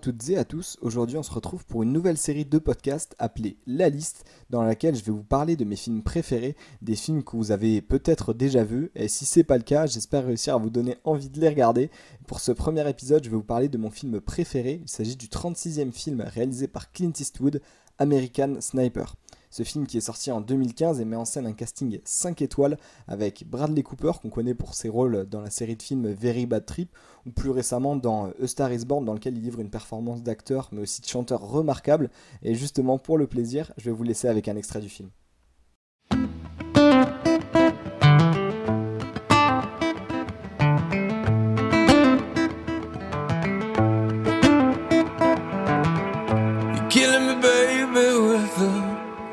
toutes et à tous, aujourd'hui on se retrouve pour une nouvelle série de podcasts appelée La Liste, dans laquelle je vais vous parler de mes films préférés, des films que vous avez peut-être déjà vus, et si c'est pas le cas, j'espère réussir à vous donner envie de les regarder. Pour ce premier épisode, je vais vous parler de mon film préféré, il s'agit du 36e film réalisé par Clint Eastwood, American Sniper. Ce film qui est sorti en 2015 et met en scène un casting 5 étoiles avec Bradley Cooper qu'on connaît pour ses rôles dans la série de films Very Bad Trip ou plus récemment dans A Star is Born dans lequel il livre une performance d'acteur mais aussi de chanteur remarquable et justement pour le plaisir je vais vous laisser avec un extrait du film.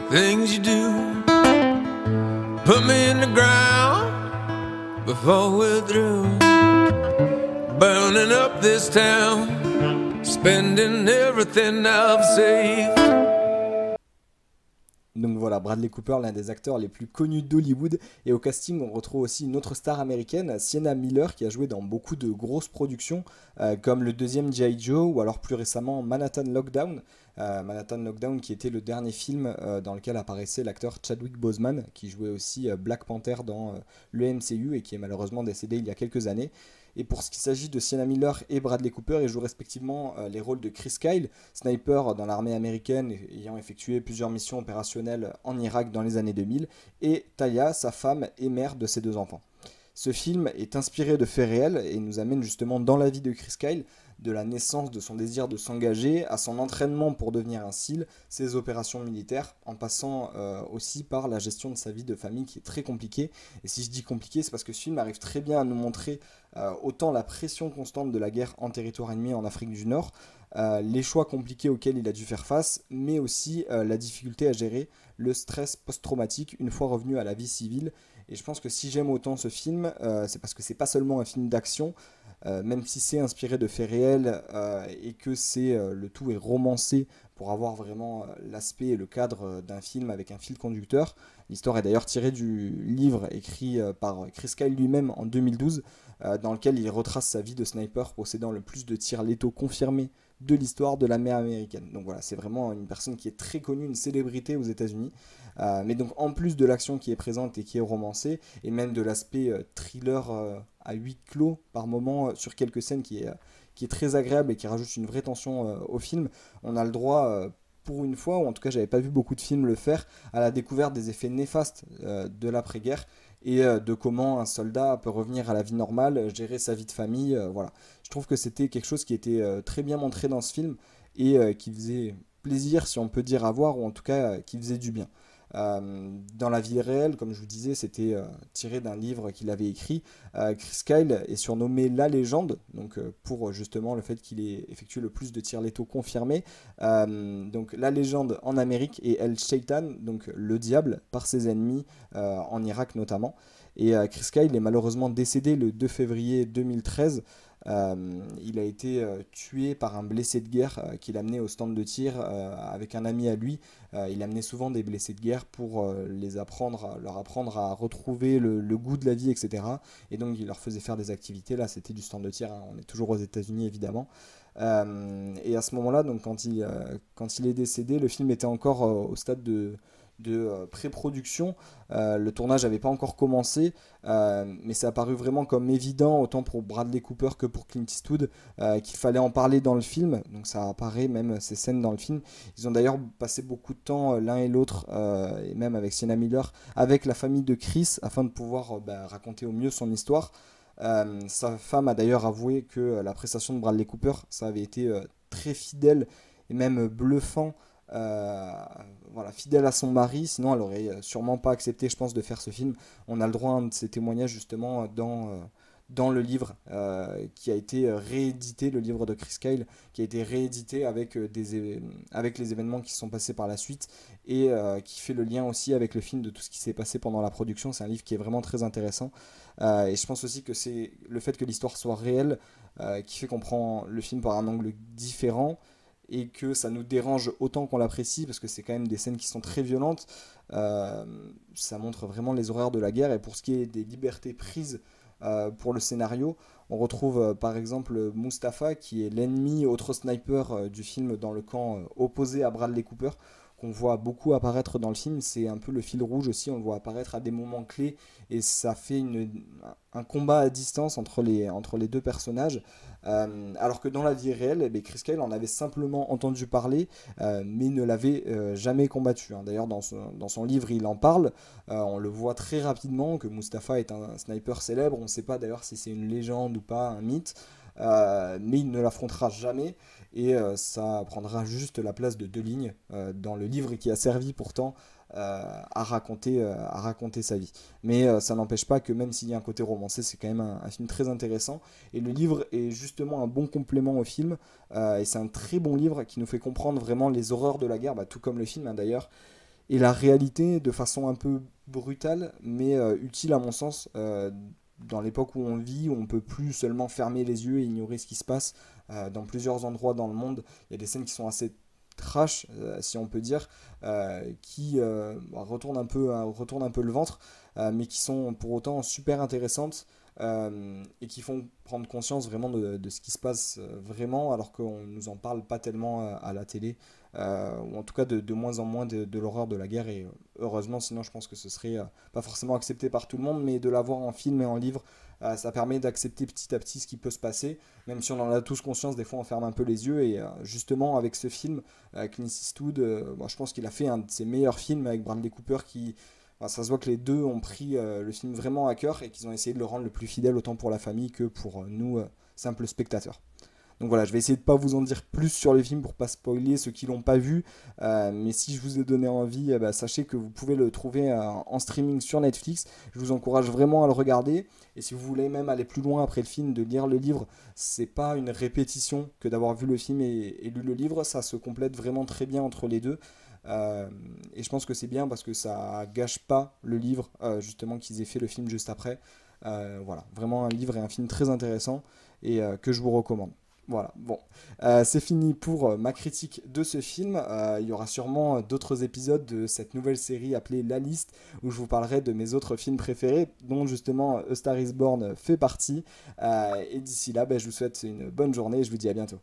things you do put me in the ground before we're through. Burning up this town, spending everything I've saved. Donc voilà, Bradley Cooper, l'un des acteurs les plus connus d'Hollywood. Et au casting, on retrouve aussi une autre star américaine, Sienna Miller, qui a joué dans beaucoup de grosses productions, euh, comme le deuxième G.I. Joe ou alors plus récemment Manhattan Lockdown. Euh, Manhattan Lockdown, qui était le dernier film euh, dans lequel apparaissait l'acteur Chadwick Boseman, qui jouait aussi Black Panther dans le MCU et qui est malheureusement décédé il y a quelques années. Et pour ce qui s'agit de Sienna Miller et Bradley Cooper, ils jouent respectivement euh, les rôles de Chris Kyle, sniper dans l'armée américaine ayant effectué plusieurs missions opérationnelles en Irak dans les années 2000, et Taya, sa femme et mère de ses deux enfants. Ce film est inspiré de faits réels et nous amène justement dans la vie de Chris Kyle, de la naissance de son désir de s'engager à son entraînement pour devenir un SEAL, ses opérations militaires, en passant euh, aussi par la gestion de sa vie de famille qui est très compliquée. Et si je dis compliqué, c'est parce que ce film arrive très bien à nous montrer euh, autant la pression constante de la guerre en territoire ennemi en Afrique du Nord, euh, les choix compliqués auxquels il a dû faire face, mais aussi la difficulté à gérer le stress post-traumatique une fois revenu à la vie civile. Et je pense que si j'aime autant ce film, c'est parce que c'est pas seulement un film d'action, euh, même si c'est inspiré de faits réels euh, et que c'est euh, le tout est romancé pour avoir vraiment l'aspect et le cadre d'un film avec un fil conducteur. L'histoire est d'ailleurs tirée du livre écrit par Chris Kyle lui-même en 2012, dans lequel il retrace sa vie de sniper possédant le plus de tirs létaux confirmés de l'histoire de la mer américaine. Donc voilà, c'est vraiment une personne qui est très connue, une célébrité aux États-Unis. mais donc en plus de l'action qui est présente et qui est romancée, et même de l'aspect thriller à huit clos par moment euh, sur quelques scènes qui est, très agréable et qui rajoute une vraie tension euh, au film. On a le droit euh, pour une fois, ou en tout cas j'avais pas vu beaucoup de films le faire, à la découverte des effets néfastes de l'après-guerre et de comment un soldat peut revenir à la vie normale, gérer sa vie de famille. voilà. Je trouve que c'était quelque chose qui était très bien montré dans ce film et qui faisait plaisir, si on peut dire, à voir, ou en tout cas qui faisait du bien. Euh, dans la vie réelle, comme je vous disais, c'était euh, tiré d'un livre qu'il avait écrit. Euh, Chris Kyle est surnommé la légende, donc pour justement le fait qu'il ait effectué le plus de tirs létaux confirmés. donc la légende en Amérique et El Shaitan, donc le diable, par ses ennemis en Irak notamment. Et Chris Kyle est malheureusement décédé le 2 février 2013 euh, il a été euh, tué par un blessé de guerre euh, qu'il amenait au stand de tir avec un ami à lui. il amenait souvent des blessés de guerre pour les apprendre, leur apprendre à retrouver le, goût de la vie, etc. Et donc il leur faisait faire des activités. Là, c'était du stand de tir. Hein. On est toujours aux États-Unis, évidemment. et à ce moment-là, donc quand il, quand il est décédé, le film était encore au stade de, de euh, pré-production. Euh, le tournage n'avait pas encore commencé, euh, mais ça a paru vraiment comme évident, autant pour Bradley Cooper que pour Clint Eastwood, qu'il fallait en parler dans le film. Donc ça apparaît même ces scènes dans le film. Ils ont d'ailleurs passé beaucoup de temps l'un et l'autre, et même avec Sienna Miller, avec la famille de Chris, afin de pouvoir bah, raconter au mieux son histoire. sa femme a d'ailleurs avoué que la prestation de Bradley Cooper, ça avait été très fidèle et même bluffant euh, voilà, fidèle à son mari, sinon elle aurait euh, sûrement pas accepté, je pense, de faire ce film. On a le droit de ces témoignages justement dans, euh, dans le livre qui a été réédité, le livre de Chris Kyle, qui a été réédité avec, des, avec les événements qui se sont passés par la suite et qui fait le lien aussi avec le film de tout ce qui s'est passé pendant la production. C'est un livre qui est vraiment très intéressant. et je pense aussi que c'est le fait que l'histoire soit réelle qui fait qu'on prend le film par un angle différent et que ça nous dérange autant qu'on l'apprécie parce que c'est quand même des scènes qui sont très violentes. Euh, ça montre vraiment les horreurs de la guerre et pour ce qui est des libertés prises pour le scénario. On retrouve par exemple Mustapha qui est l'ennemi, autre sniper du film dans le camp opposé à Bradley Cooper qu'on voit beaucoup apparaître dans le film. C'est un peu le fil rouge aussi, on le voit apparaître à des moments clés et ça fait un combat à distance entre les, entre les deux personnages. Euh, alors que dans la vie réelle, eh Chris Kyle en avait simplement entendu parler, euh, mais ne l'avait euh, jamais combattu. Hein. D'ailleurs, dans dans son, livre, il en parle. on le voit très rapidement que Mustapha est un sniper célèbre. On ne sait pas d'ailleurs si c'est une légende ou pas, un mythe. mais il ne l'affrontera jamais et ça prendra juste la place de deux lignes dans le livre qui a servi pourtant euh, à, raconter, euh, sa vie. Mais euh, ça n'empêche pas que même s'il y a un côté romancé, c'est quand même un, film très intéressant. Et le livre est justement un bon complément au film. et c'est un très bon livre qui nous fait comprendre vraiment les horreurs de la guerre, bah, tout comme le film hein, d'ailleurs. Et la réalité de façon un peu brutale, mais utile à mon sens dans l'époque où on vit, où on peut plus seulement fermer les yeux et ignorer ce qui se passe dans plusieurs endroits dans le monde. Il y a des scènes qui sont assez trash, euh, si on peut dire, euh, qui euh, retournent, un peu, retournent un peu le ventre, mais qui sont pour autant super intéressantes et qui font prendre conscience vraiment de, ce qui se passe vraiment, alors qu'on ne nous en parle pas tellement à la télé, ou en tout cas de, moins en moins de, l'horreur de la guerre, et heureusement, sinon je pense que ce serait pas forcément accepté par tout le monde, mais de l'avoir en film et en livre, euh, ça permet d'accepter petit à petit ce qui peut se passer, même si on en a tous conscience, des fois on ferme un peu les yeux. Et euh, justement, avec ce film, euh, Clint Eastwood, je pense qu'il a fait un de ses meilleurs films avec Bradley Cooper qui. Ça se voit que les deux ont pris le film vraiment à cœur et qu'ils ont essayé de le rendre le plus fidèle autant pour la famille que pour nous, simples spectateurs. Donc voilà, je vais essayer de pas vous en dire plus sur le film pour pas spoiler ceux qui l'ont pas vu. Euh, mais si je vous ai donné envie, eh ben, sachez que vous pouvez le trouver euh, en streaming sur Netflix. Je vous encourage vraiment à le regarder. Et si vous voulez même aller plus loin après le film, de lire le livre, c'est pas une répétition que d'avoir vu le film et, lu le livre. Ça se complète vraiment très bien entre les deux. Euh, et je pense que c'est bien parce que ça gâche pas le livre, justement, qu'ils aient fait le film juste après. voilà, vraiment un livre et un film très intéressant et que je vous recommande. Voilà, bon, euh, c'est fini pour euh, ma critique de ce film. Euh, il y aura sûrement d'autres épisodes de cette nouvelle série appelée La Liste, où je vous parlerai de mes autres films préférés, dont justement A Star is Born fait partie. et d'ici là, ben, je vous souhaite une bonne journée et je vous dis à bientôt.